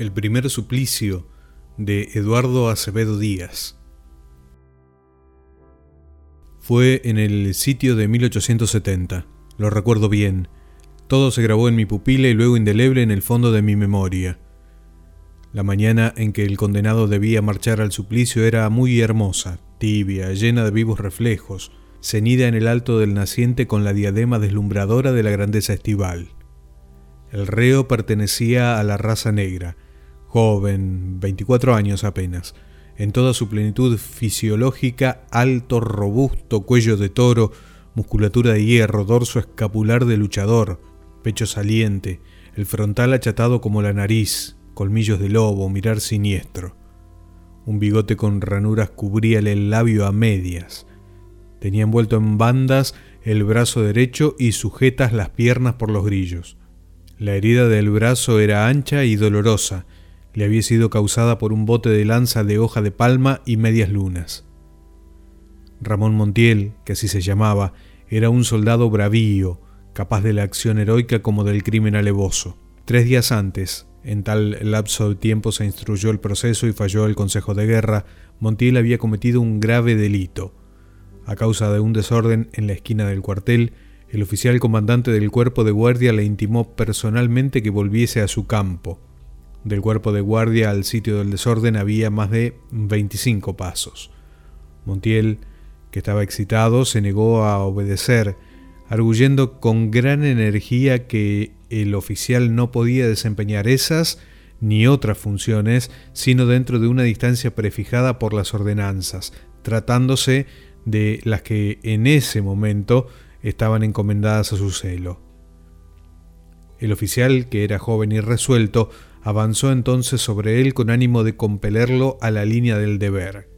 El primer suplicio de Eduardo Acevedo Díaz. Fue en el sitio de 1870, lo recuerdo bien. Todo se grabó en mi pupila y luego indeleble en el fondo de mi memoria. La mañana en que el condenado debía marchar al suplicio era muy hermosa, tibia, llena de vivos reflejos, cenida en el alto del naciente con la diadema deslumbradora de la grandeza estival. El reo pertenecía a la raza negra, joven, 24 años apenas, en toda su plenitud fisiológica, alto, robusto, cuello de toro, musculatura de hierro, dorso escapular de luchador, pecho saliente, el frontal achatado como la nariz, colmillos de lobo, mirar siniestro. Un bigote con ranuras cubríale el labio a medias. Tenía envuelto en bandas el brazo derecho y sujetas las piernas por los grillos. La herida del brazo era ancha y dolorosa, le había sido causada por un bote de lanza de hoja de palma y medias lunas. Ramón Montiel, que así se llamaba, era un soldado bravío, capaz de la acción heroica como del crimen alevoso. Tres días antes, en tal lapso de tiempo se instruyó el proceso y falló el Consejo de Guerra, Montiel había cometido un grave delito. A causa de un desorden en la esquina del cuartel, el oficial comandante del cuerpo de guardia le intimó personalmente que volviese a su campo. Del cuerpo de guardia al sitio del desorden había más de 25 pasos. Montiel, que estaba excitado, se negó a obedecer, arguyendo con gran energía que el oficial no podía desempeñar esas ni otras funciones, sino dentro de una distancia prefijada por las ordenanzas, tratándose de las que en ese momento estaban encomendadas a su celo. El oficial, que era joven y resuelto, avanzó entonces sobre él con ánimo de compelerlo a la línea del deber.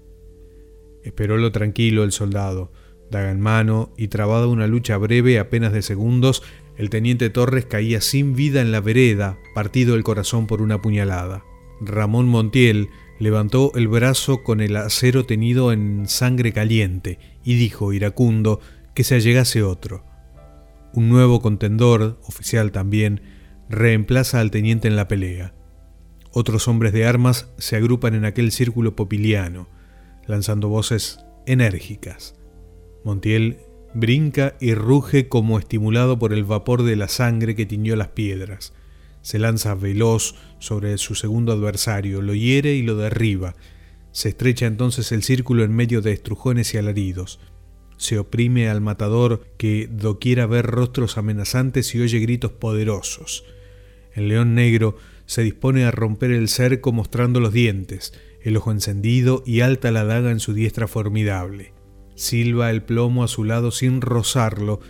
Esperólo tranquilo el soldado, daga en mano, y trabada una lucha breve apenas de segundos, el teniente Torres caía sin vida en la vereda, partido el corazón por una puñalada. Ramón Montiel levantó el brazo con el acero tenido en sangre caliente y dijo iracundo que se allegase otro. Un nuevo contendor, oficial también, reemplaza al teniente en la pelea. Otros hombres de armas se agrupan en aquel círculo popiliano, lanzando voces enérgicas. Montiel brinca y ruge como estimulado por el vapor de la sangre que tiñó las piedras. Se lanza veloz sobre su segundo adversario, lo hiere y lo derriba. Se estrecha entonces el círculo en medio de estrujones y alaridos se oprime al matador que doquiera ver rostros amenazantes y oye gritos poderosos. El león negro se dispone a romper el cerco mostrando los dientes, el ojo encendido y alta la daga en su diestra formidable. Silba el plomo a su lado sin rozarlo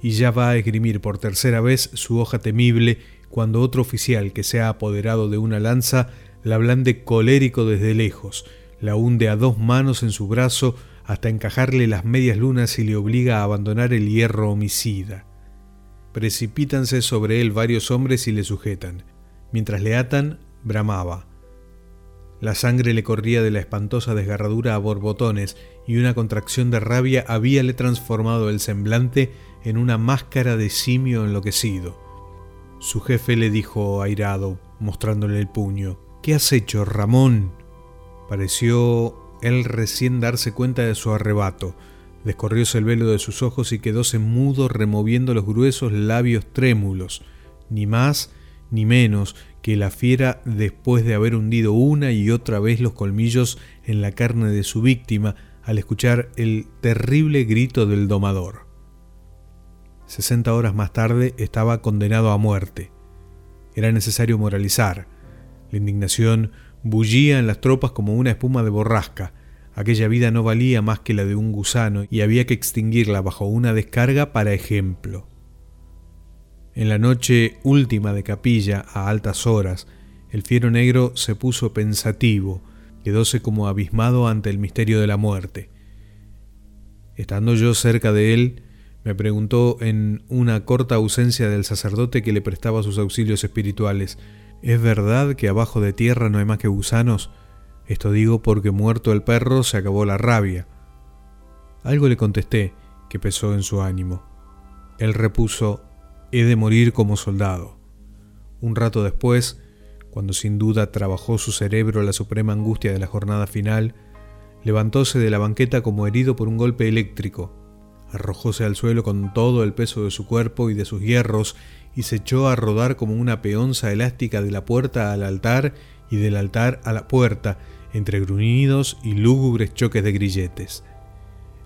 y ya va a esgrimir por tercera vez su hoja temible cuando otro oficial que se ha apoderado de una lanza la blande colérico desde lejos, la hunde a dos manos en su brazo hasta encajarle las medias lunas y le obliga a abandonar el hierro homicida. Precipítanse sobre él varios hombres y le sujetan. Mientras le atan, bramaba. La sangre le corría de la espantosa desgarradura a borbotones y una contracción de rabia habíale transformado el semblante en una máscara de simio enloquecido. Su jefe le dijo airado, mostrándole el puño, ¿Qué has hecho, Ramón? Pareció él recién darse cuenta de su arrebato. Descorrióse el velo de sus ojos y quedóse mudo removiendo los gruesos labios trémulos, ni más ni menos que la fiera después de haber hundido una y otra vez los colmillos en la carne de su víctima al escuchar el terrible grito del domador. Sesenta horas más tarde estaba condenado a muerte. Era necesario moralizar. La indignación bullía en las tropas como una espuma de borrasca. Aquella vida no valía más que la de un gusano y había que extinguirla bajo una descarga para ejemplo. En la noche última de capilla, a altas horas, el fiero negro se puso pensativo, quedóse como abismado ante el misterio de la muerte. Estando yo cerca de él, me preguntó en una corta ausencia del sacerdote que le prestaba sus auxilios espirituales, ¿Es verdad que abajo de tierra no hay más que gusanos? Esto digo porque muerto el perro se acabó la rabia. Algo le contesté que pesó en su ánimo. Él repuso, he de morir como soldado. Un rato después, cuando sin duda trabajó su cerebro la suprema angustia de la jornada final, levantóse de la banqueta como herido por un golpe eléctrico, arrojóse al suelo con todo el peso de su cuerpo y de sus hierros y se echó a rodar como una peonza elástica de la puerta al altar y del altar a la puerta, entre gruñidos y lúgubres choques de grilletes.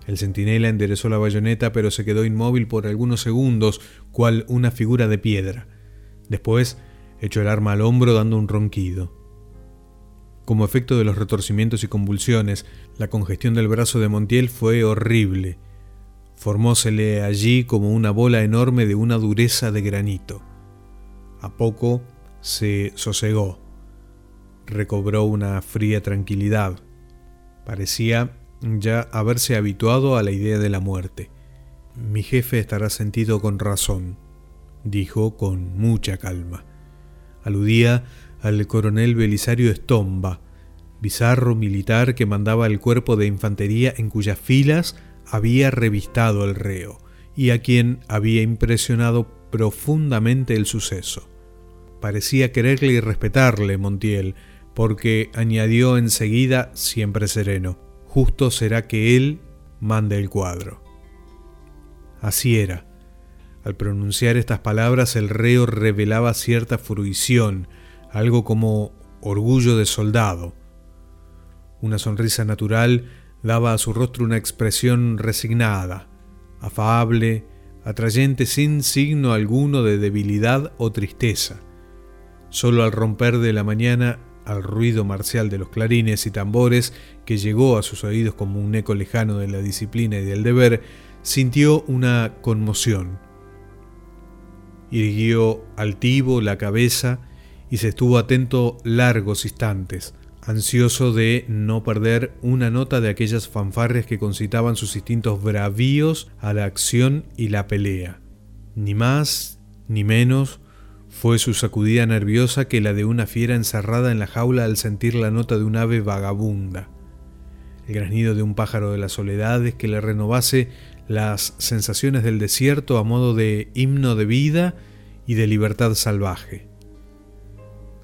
El centinela enderezó la bayoneta, pero se quedó inmóvil por algunos segundos, cual una figura de piedra. Después echó el arma al hombro dando un ronquido. Como efecto de los retorcimientos y convulsiones, la congestión del brazo de Montiel fue horrible. Formósele allí como una bola enorme de una dureza de granito. A poco se sosegó. Recobró una fría tranquilidad. Parecía ya haberse habituado a la idea de la muerte. Mi jefe estará sentido con razón, dijo con mucha calma. Aludía al coronel Belisario Estomba, bizarro militar que mandaba el cuerpo de infantería en cuyas filas había revistado el reo y a quien había impresionado profundamente el suceso. Parecía quererle y respetarle Montiel, porque añadió enseguida, siempre sereno, justo será que él mande el cuadro. Así era. Al pronunciar estas palabras el reo revelaba cierta fruición, algo como orgullo de soldado. Una sonrisa natural daba a su rostro una expresión resignada, afable, atrayente sin signo alguno de debilidad o tristeza. Solo al romper de la mañana, al ruido marcial de los clarines y tambores que llegó a sus oídos como un eco lejano de la disciplina y del deber, sintió una conmoción. Irguió altivo la cabeza y se estuvo atento largos instantes, ansioso de no perder una nota de aquellas fanfarrias que concitaban sus instintos bravíos a la acción y la pelea. Ni más ni menos fue su sacudida nerviosa que la de una fiera encerrada en la jaula al sentir la nota de un ave vagabunda. El granido de un pájaro de las soledades que le renovase las sensaciones del desierto a modo de himno de vida y de libertad salvaje.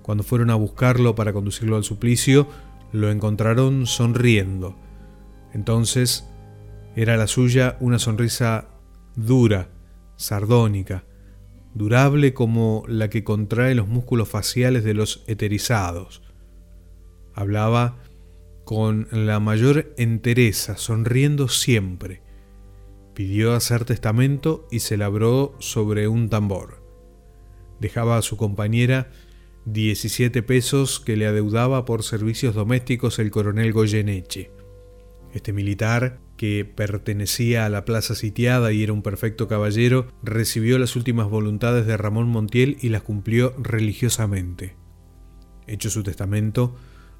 Cuando fueron a buscarlo para conducirlo al suplicio, lo encontraron sonriendo. Entonces era la suya una sonrisa dura, sardónica, durable como la que contrae los músculos faciales de los eterizados. Hablaba con la mayor entereza, sonriendo siempre. Pidió hacer testamento y se labró sobre un tambor. Dejaba a su compañera 17 pesos que le adeudaba por servicios domésticos el coronel Goyeneche. Este militar, que pertenecía a la plaza sitiada y era un perfecto caballero, recibió las últimas voluntades de Ramón Montiel y las cumplió religiosamente. Hecho su testamento,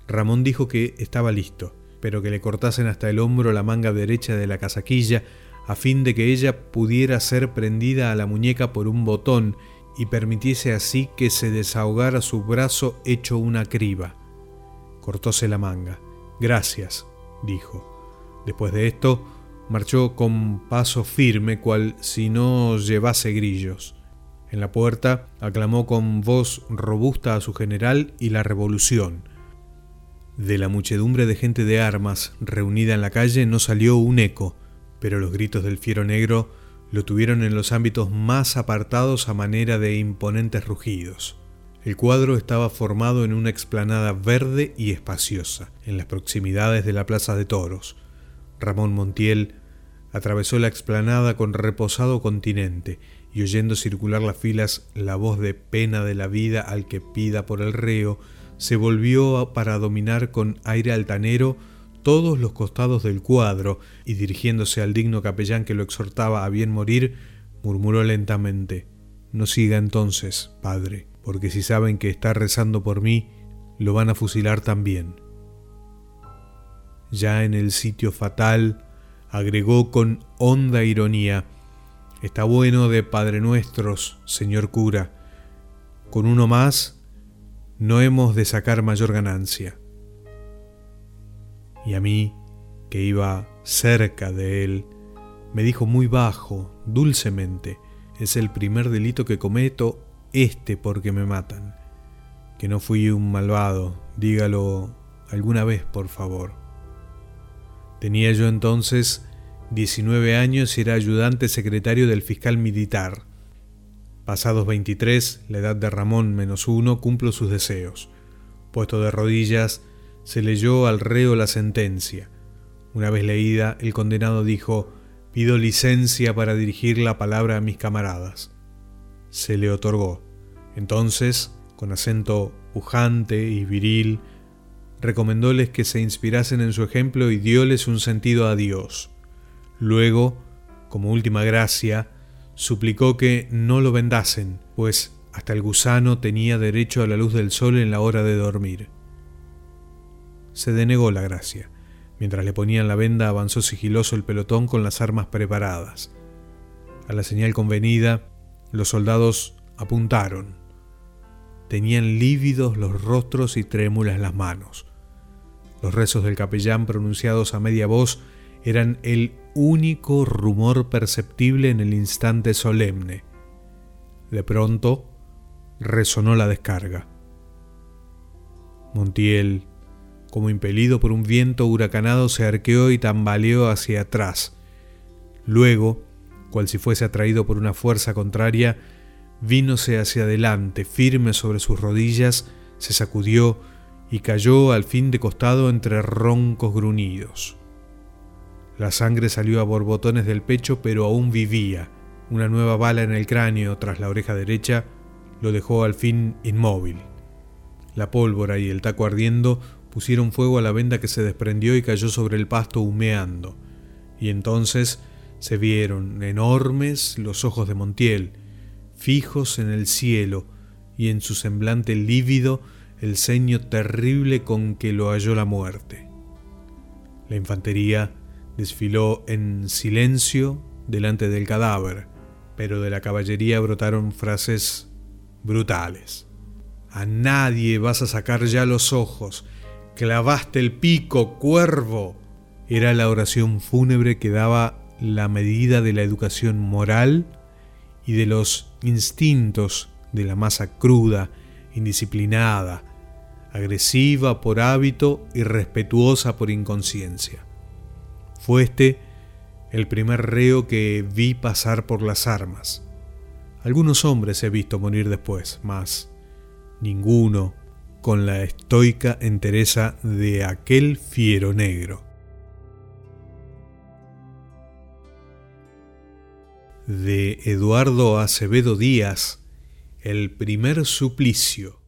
Ramón dijo que estaba listo, pero que le cortasen hasta el hombro la manga derecha de la casaquilla a fin de que ella pudiera ser prendida a la muñeca por un botón y permitiese así que se desahogara su brazo hecho una criba. Cortóse la manga. Gracias, dijo. Después de esto, marchó con paso firme, cual si no llevase grillos. En la puerta aclamó con voz robusta a su general y la revolución. De la muchedumbre de gente de armas reunida en la calle no salió un eco, pero los gritos del fiero negro lo tuvieron en los ámbitos más apartados a manera de imponentes rugidos. El cuadro estaba formado en una explanada verde y espaciosa, en las proximidades de la Plaza de Toros. Ramón Montiel atravesó la explanada con reposado continente y oyendo circular las filas la voz de pena de la vida al que pida por el reo, se volvió para dominar con aire altanero todos los costados del cuadro y dirigiéndose al digno capellán que lo exhortaba a bien morir, murmuró lentamente, No siga entonces, padre, porque si saben que está rezando por mí, lo van a fusilar también. Ya en el sitio fatal, agregó con honda ironía, Está bueno de Padre Nuestros, señor cura. Con uno más, no hemos de sacar mayor ganancia y a mí, que iba cerca de él, me dijo muy bajo, dulcemente, es el primer delito que cometo, este porque me matan. que no fui un malvado, dígalo alguna vez, por favor. Tenía yo entonces 19 años y era ayudante secretario del fiscal militar. Pasados 23, la edad de Ramón menos uno, cumplo sus deseos. Puesto de rodillas, se leyó al reo la sentencia. Una vez leída, el condenado dijo, pido licencia para dirigir la palabra a mis camaradas. Se le otorgó. Entonces, con acento pujante y viril, recomendóles que se inspirasen en su ejemplo y dióles un sentido a Dios. Luego, como última gracia, suplicó que no lo vendasen, pues hasta el gusano tenía derecho a la luz del sol en la hora de dormir. Se denegó la gracia. Mientras le ponían la venda avanzó sigiloso el pelotón con las armas preparadas. A la señal convenida, los soldados apuntaron. Tenían lívidos los rostros y trémulas las manos. Los rezos del capellán pronunciados a media voz eran el único rumor perceptible en el instante solemne. De pronto resonó la descarga. Montiel, como impelido por un viento huracanado, se arqueó y tambaleó hacia atrás. Luego, cual si fuese atraído por una fuerza contraria, vínose hacia adelante, firme sobre sus rodillas, se sacudió y cayó al fin de costado entre roncos gruñidos. La sangre salió a borbotones del pecho, pero aún vivía. Una nueva bala en el cráneo tras la oreja derecha lo dejó al fin inmóvil. La pólvora y el taco ardiendo pusieron fuego a la venda que se desprendió y cayó sobre el pasto humeando. Y entonces se vieron enormes los ojos de Montiel, fijos en el cielo, y en su semblante lívido el ceño terrible con que lo halló la muerte. La infantería desfiló en silencio delante del cadáver, pero de la caballería brotaron frases brutales. A nadie vas a sacar ya los ojos, clavaste el pico, cuervo. Era la oración fúnebre que daba la medida de la educación moral y de los instintos de la masa cruda, indisciplinada, agresiva por hábito y respetuosa por inconsciencia. Fue este el primer reo que vi pasar por las armas. Algunos hombres he visto morir después, mas ninguno con la estoica entereza de aquel fiero negro. De Eduardo Acevedo Díaz, El primer suplicio.